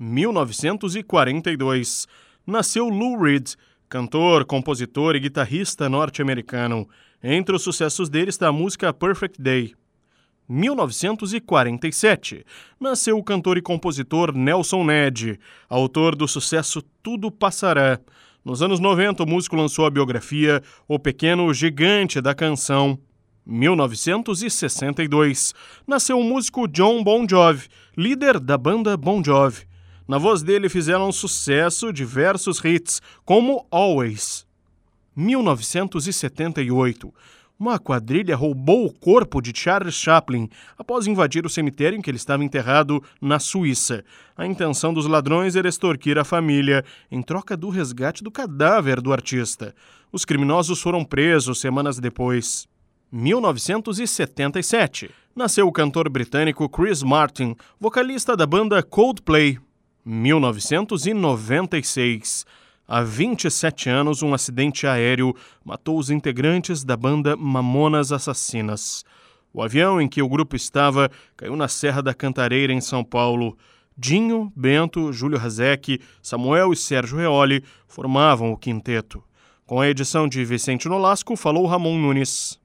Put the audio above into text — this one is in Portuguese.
1942. Nasceu Lou Reed, cantor, compositor e guitarrista norte-americano. Entre os sucessos dele está a música Perfect Day. 1947, nasceu o cantor e compositor Nelson Ned, autor do sucesso Tudo Passará. Nos anos 90, o músico lançou a biografia O Pequeno Gigante da Canção. 1962, nasceu o músico John Bon Jovi, líder da banda Bon Jovi. Na voz dele fizeram sucesso diversos hits, como Always. 1978, uma quadrilha roubou o corpo de Charles Chaplin após invadir o cemitério em que ele estava enterrado na Suíça. A intenção dos ladrões era extorquir a família em troca do resgate do cadáver do artista. Os criminosos foram presos semanas depois. 1977. Nasceu o cantor britânico Chris Martin, vocalista da banda Coldplay. 1996. Há 27 anos, um acidente aéreo matou os integrantes da banda Mamonas Assassinas. O avião em que o grupo estava caiu na Serra da Cantareira, em São Paulo. Dinho, Bento, Júlio Razek, Samuel e Sérgio Reoli formavam o quinteto. Com a edição de Vicente Nolasco, falou Ramon Nunes.